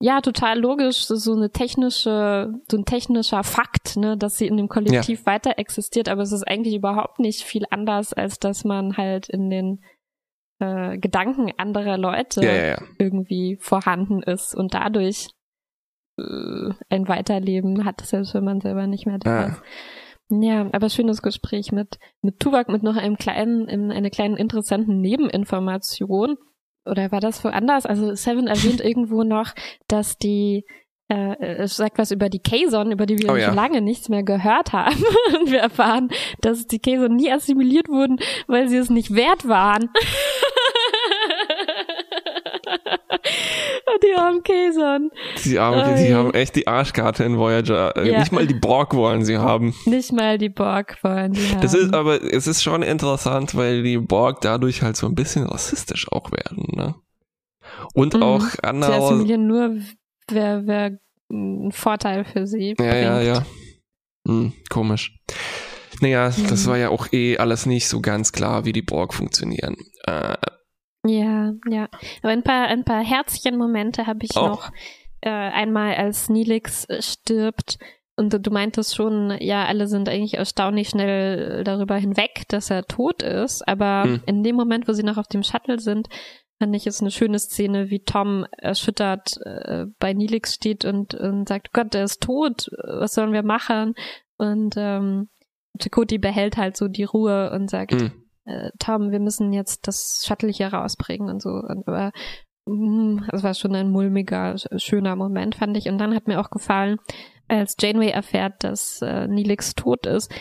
ja, total logisch, so eine technische, so ein technischer Fakt, ne, dass sie in dem Kollektiv ja. weiter existiert, aber es ist eigentlich überhaupt nicht viel anders, als dass man halt in den äh, Gedanken anderer Leute ja, ja, irgendwie vorhanden ist. Und dadurch äh, ein Weiterleben hat, selbst wenn man selber nicht mehr da ist. Ja, aber schönes Gespräch mit, mit Tuvok, mit noch einem kleinen, in einer kleinen interessanten Nebeninformation oder war das woanders? Also Seven erwähnt irgendwo noch, dass die äh, es sagt was über die Kazon, über die wir oh, ja. schon lange nichts mehr gehört haben. Und wir erfahren, dass die Kazon nie assimiliert wurden, weil sie es nicht wert waren. die armen Käsern. Die armen, die, die haben echt die Arschkarte in Voyager. Ja. Nicht mal die Borg wollen sie haben. Nicht mal die Borg wollen sie haben. Das ist aber, es ist schon interessant, weil die Borg dadurch halt so ein bisschen rassistisch auch werden, ne? Und mhm. auch andere. Sie assimilieren nur, wer, wer ein Vorteil für sie Ja, bringt. ja, ja. Hm, komisch. Naja, mhm. das war ja auch eh alles nicht so ganz klar, wie die Borg funktionieren. Äh, ja, ja. Aber ein paar, ein paar Herzchen-Momente habe ich oh. noch. Äh, einmal als Nilix äh, stirbt und du meintest schon, ja, alle sind eigentlich erstaunlich schnell darüber hinweg, dass er tot ist. Aber hm. in dem Moment, wo sie noch auf dem Shuttle sind, fand ich, ist eine schöne Szene, wie Tom erschüttert äh, bei Nilix steht und, und sagt, Gott, der ist tot, was sollen wir machen? Und ähm, Chakoti behält halt so die Ruhe und sagt, mhm. Äh, Tom, wir müssen jetzt das Shuttle hier rausbringen und so. Und, aber mm, es war schon ein mulmiger, schöner Moment, fand ich. Und dann hat mir auch gefallen, als Janeway erfährt, dass äh, Nilix tot ist,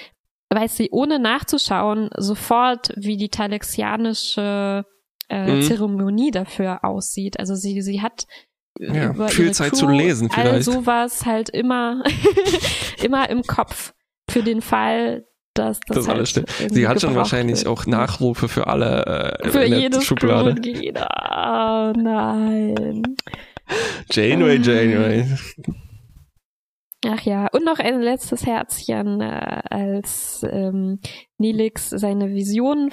weiß sie ohne nachzuschauen sofort, wie die talexianische äh, mhm. Zeremonie dafür aussieht. Also sie, sie hat ja, viel Zeit Crew, zu lesen vielleicht. All sowas halt immer, immer im Kopf für den Fall, dass das, das halt alles stimmt. Sie hat schon wahrscheinlich wird. auch Nachrufe für alle äh, für in jedes Schublade. Oh nein. Janeway, Janeway. Ach ja, und noch ein letztes Herzchen, äh, als ähm, Nilix seine Vision,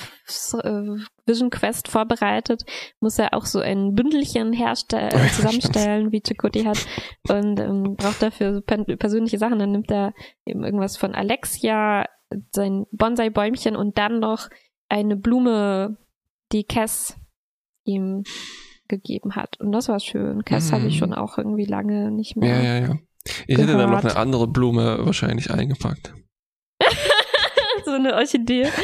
äh, Vision Quest vorbereitet, muss er auch so ein Bündelchen herstellen, äh, zusammenstellen, wie Chakoti hat, und ähm, braucht dafür so persönliche Sachen. Dann nimmt er eben irgendwas von Alexia, sein Bonsai-Bäumchen und dann noch eine Blume, die Cass ihm gegeben hat. Und das war schön. Cass mm. habe ich schon auch irgendwie lange nicht mehr. Ja, ja, ja. Ich gehört. hätte dann noch eine andere Blume wahrscheinlich eingepackt. so eine Orchidee.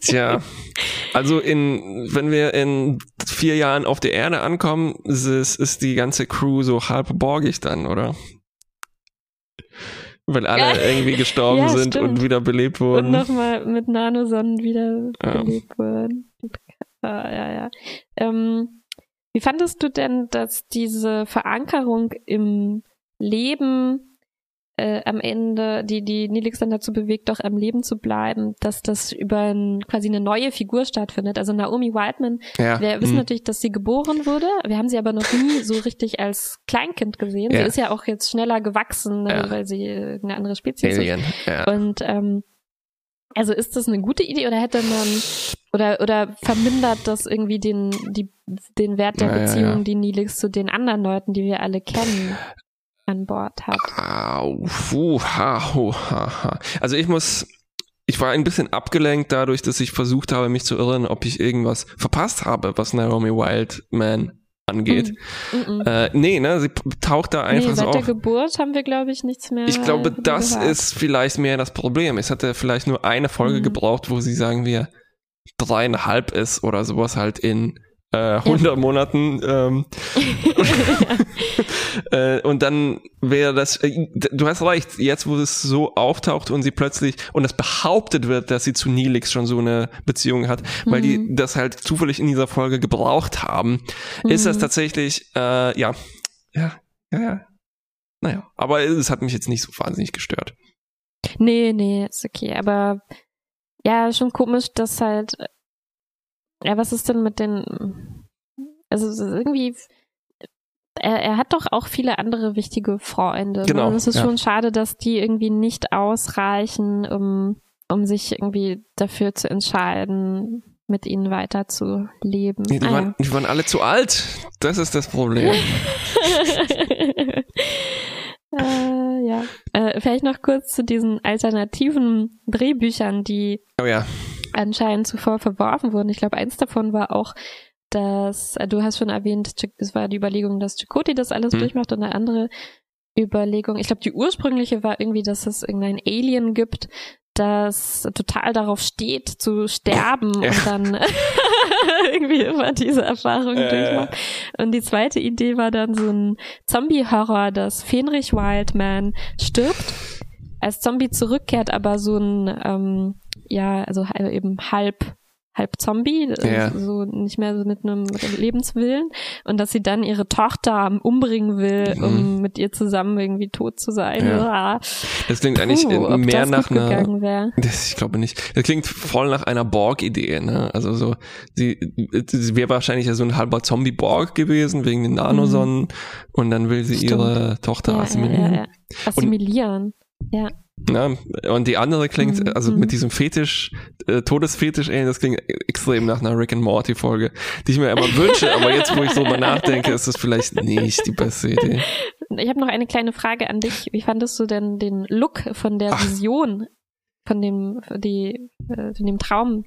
Tja, also in, wenn wir in vier Jahren auf der Erde ankommen, ist, ist die ganze Crew so halb borgig dann, oder? Weil alle ja. irgendwie gestorben ja, sind stimmt. und wieder belebt wurden. Und nochmal mit Nanosonnen wieder ja. belebt wurden. Ah, ja, ja. Ähm, wie fandest du denn, dass diese Verankerung im Leben äh, am Ende, die die Nilix dann dazu bewegt, doch am Leben zu bleiben, dass das über ein, quasi eine neue Figur stattfindet. Also Naomi Whiteman, ja. wir wissen mhm. natürlich, dass sie geboren wurde. Wir haben sie aber noch nie so richtig als Kleinkind gesehen. Ja. Sie ist ja auch jetzt schneller gewachsen, ne, ja. weil sie eine andere Spezies Alien. ist. Und ähm, also ist das eine gute Idee oder hätte man oder oder vermindert das irgendwie den die den Wert der ja, Beziehung, ja, ja. die Nilix zu den anderen Leuten, die wir alle kennen, an Bord hat? Also ich muss ich war ein bisschen abgelenkt dadurch, dass ich versucht habe, mich zu irren, ob ich irgendwas verpasst habe, was Naomi Wildman angeht. Mm, mm, mm. Äh, nee, ne, sie taucht da einfach nee, seit so der Geburt haben wir, glaube ich, nichts mehr. Ich glaube, das gehört. ist vielleicht mehr das Problem. Es hatte vielleicht nur eine Folge mhm. gebraucht, wo sie, sagen wir, dreieinhalb ist oder sowas halt in äh, 100 ja. Monaten. Ähm, äh, und dann wäre das, äh, du hast recht, jetzt wo es so auftaucht und sie plötzlich, und es behauptet wird, dass sie zu Nilix schon so eine Beziehung hat, weil mhm. die das halt zufällig in dieser Folge gebraucht haben, mhm. ist das mhm. tatsächlich, äh, ja, ja, ja, ja. Naja, aber es hat mich jetzt nicht so wahnsinnig gestört. Nee, nee, ist okay, aber ja, schon komisch, dass halt ja, was ist denn mit den. Also irgendwie. Er, er hat doch auch viele andere wichtige Freunde. Ne? Genau. Und es ist ja. schon schade, dass die irgendwie nicht ausreichen, um, um sich irgendwie dafür zu entscheiden, mit ihnen weiterzuleben. Nee, die, ah, waren, die waren alle zu alt. Das ist das Problem. äh, ja. Äh, vielleicht noch kurz zu diesen alternativen Drehbüchern, die oh ja anscheinend zuvor verworfen wurden. Ich glaube, eins davon war auch, dass, äh, du hast schon erwähnt, es war die Überlegung, dass Chakoti das alles mhm. durchmacht und eine andere Überlegung, ich glaube, die ursprüngliche war irgendwie, dass es irgendein Alien gibt, das total darauf steht, zu sterben ja. und dann irgendwie immer diese Erfahrung äh. durchmacht. Und die zweite Idee war dann so ein Zombie-Horror, dass Fenrich Wildman stirbt, als Zombie zurückkehrt, aber so ein ähm, ja, also eben halb halb Zombie, ja. so nicht mehr so mit einem Lebenswillen und dass sie dann ihre Tochter umbringen will, mhm. um mit ihr zusammen irgendwie tot zu sein. Ja. Das klingt Puh, eigentlich mehr nach einer. Das, ich glaube nicht. Das klingt voll nach einer Borg-Idee. Ne? Also so, sie, sie wäre wahrscheinlich ja so ein halber Zombie-Borg gewesen wegen den Nanosonnen mhm. und dann will sie Stimmt. ihre Tochter ja, assimilieren. Assimilieren. Ja. Ja, und die andere klingt, mhm. also mit diesem Fetisch, äh, Todesfetisch, ey, das klingt extrem nach einer Rick and Morty Folge, die ich mir immer wünsche, aber jetzt, wo ich so mal nachdenke, ist das vielleicht nicht die beste Idee. Ich habe noch eine kleine Frage an dich. Wie fandest du denn den Look von der Ach. Vision, von dem, die, äh, von dem Traum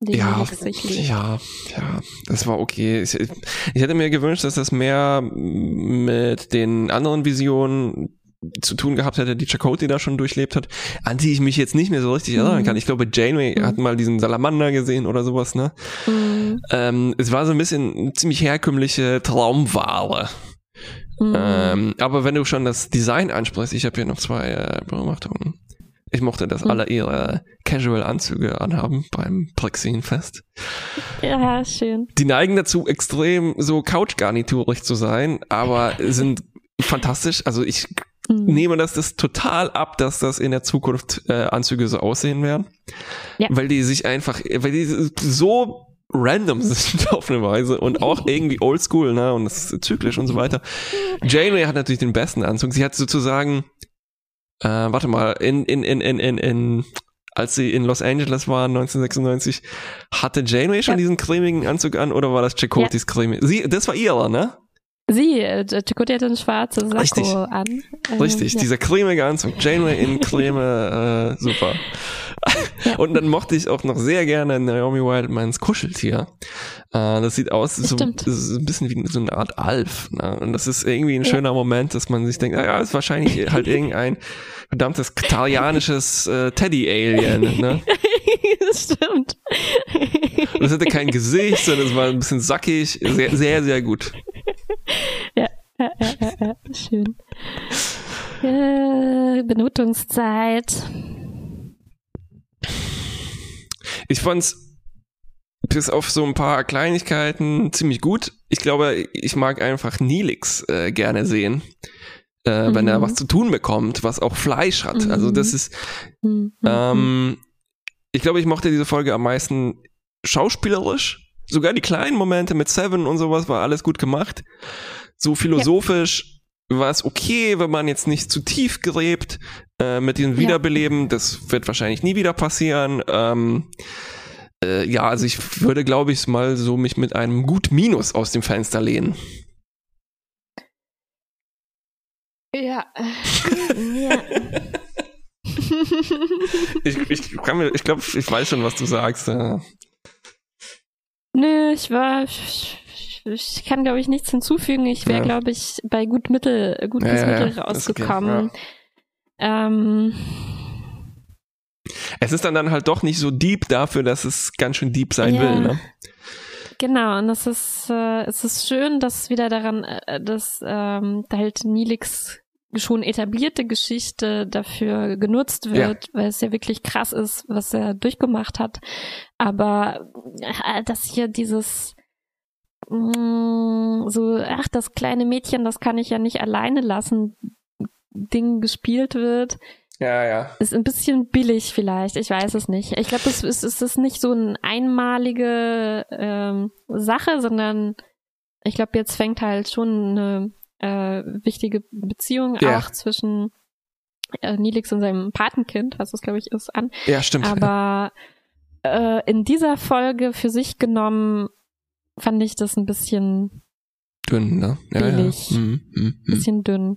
ja, ja, ja, das war okay. Ich, ich hätte mir gewünscht, dass das mehr mit den anderen Visionen zu tun gehabt hätte, die Chakotay da schon durchlebt hat, an die ich mich jetzt nicht mehr so richtig erinnern mhm. kann. Ich glaube, Janeway mhm. hat mal diesen Salamander gesehen oder sowas, ne? Mhm. Ähm, es war so ein bisschen ziemlich herkömmliche Traumware. Mhm. Ähm, aber wenn du schon das Design ansprichst, ich habe hier noch zwei äh, Beobachtungen. Ich mochte, dass mhm. alle ihre Casual-Anzüge anhaben beim Prexin-Fest. Ja, schön. Die neigen dazu, extrem so Couch-garniturig zu sein, aber sind fantastisch. Also ich mhm. nehme das, das total ab, dass das in der Zukunft äh, Anzüge so aussehen werden. Ja. Weil die sich einfach, weil die so random sind auf eine Weise und auch irgendwie oldschool, ne, und das ist zyklisch und so weiter. Janeway hat natürlich den besten Anzug. Sie hat sozusagen äh, warte mal, in, in, in, in, in, in, als sie in Los Angeles war 1996, hatte Janeway schon ja. diesen cremigen Anzug an oder war das Chakotys ja. cremig? Sie, das war ihre, ne? Sie, äh, Chakotay hatte ein schwarzes Sakko Richtig. an. Ähm, Richtig, ja. dieser cremige Anzug. Janeway in Creme, äh, super. Ja. Und dann mochte ich auch noch sehr gerne Naomi Wildmans Kuscheltier. Äh, das sieht aus so, das ist ein bisschen wie so eine Art Alf. Ne? Und das ist irgendwie ein ja. schöner Moment, dass man sich denkt, naja, ist wahrscheinlich halt irgendein verdammtes katarianisches äh, Teddy-Alien. Ne? das stimmt. Und es hatte kein Gesicht, sondern es war ein bisschen sackig. Sehr, sehr, sehr gut. Ja, ja, ja, ja, ja. schön. Äh, Benotungszeit. Ich fand's bis auf so ein paar Kleinigkeiten ziemlich gut. Ich glaube, ich mag einfach Nilix äh, gerne sehen. Äh, mhm. Wenn er mhm. was zu tun bekommt, was auch Fleisch hat. Mhm. Also das ist, mhm. ähm, ich glaube, ich mochte diese Folge am meisten schauspielerisch. Sogar die kleinen Momente mit Seven und sowas war alles gut gemacht. So philosophisch ja. war es okay, wenn man jetzt nicht zu tief gräbt äh, mit dem Wiederbeleben. Ja. Das wird wahrscheinlich nie wieder passieren. Ähm, äh, ja, also ich würde, glaube ich, mal so mich mit einem gut Minus aus dem Fenster lehnen. Ja. ja. ich ich, ich glaube, ich weiß schon, was du sagst. Nö, ich war. Ich, ich kann, glaube ich, nichts hinzufügen. Ich wäre, ja. glaube ich, bei gut Mittel, gut ja, bis ja, Mittel rausgekommen. Okay, ähm, es ist dann, dann halt doch nicht so deep dafür, dass es ganz schön deep sein will, ne? Genau, und es ist, äh, es ist schön, dass wieder daran, äh, dass ähm, halt Nilix schon etablierte Geschichte dafür genutzt wird, ja. weil es ja wirklich krass ist, was er durchgemacht hat. Aber äh, dass hier dieses mh, mm, so, ach, das kleine Mädchen, das kann ich ja nicht alleine lassen, Ding gespielt wird, ja, ja. Ist ein bisschen billig vielleicht, ich weiß es nicht. Ich glaube, es ist, es ist nicht so eine einmalige ähm, Sache, sondern ich glaube, jetzt fängt halt schon eine äh, wichtige Beziehung ja. auch zwischen äh, Nilix und seinem Patenkind, was das glaube ich ist, an. Ja, stimmt. Aber ja. Äh, in dieser Folge für sich genommen fand ich das ein bisschen dünn, ne? Ja, billig. Ja. Mhm, mh, mh. Bisschen dünn.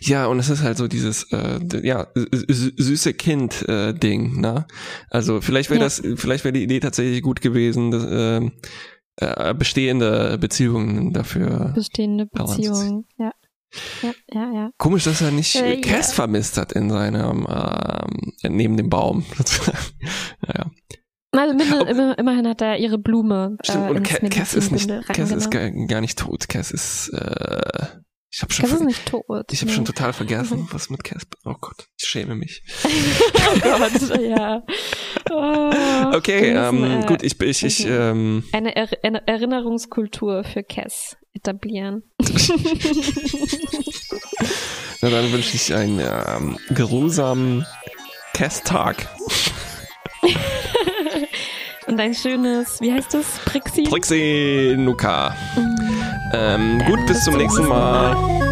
Ja, und es ist halt so dieses äh, ja süße Kind äh, Ding, ne? Also vielleicht wäre ja. das vielleicht wäre die Idee tatsächlich gut gewesen, dass, äh, äh, bestehende Beziehungen dafür bestehende Beziehungen, ja. Ja, ja, ja. Komisch, dass er nicht äh, Cass ja. vermisst hat in seinem ähm, neben dem Baum. naja. Also minder, immer, immerhin hat er ihre Blume. Stimmt, äh, und Cass ist nicht Cass ist gar, gar nicht tot. Cass ist äh, ich habe schon. Ich habe nee. schon total vergessen, was mit Casper. Oh Gott, ich schäme mich. oh Gott, ja. Oh, okay, ähm, äh, gut, ich ich ich ähm, eine, er eine Erinnerungskultur für Cass etablieren. Na dann wünsche ich einen ähm, geruhsamen Cass-Tag. Und ein schönes, wie heißt das? Prixi? Prixi Nuka. Mhm. Ähm, gut, bis zum nächsten Mal.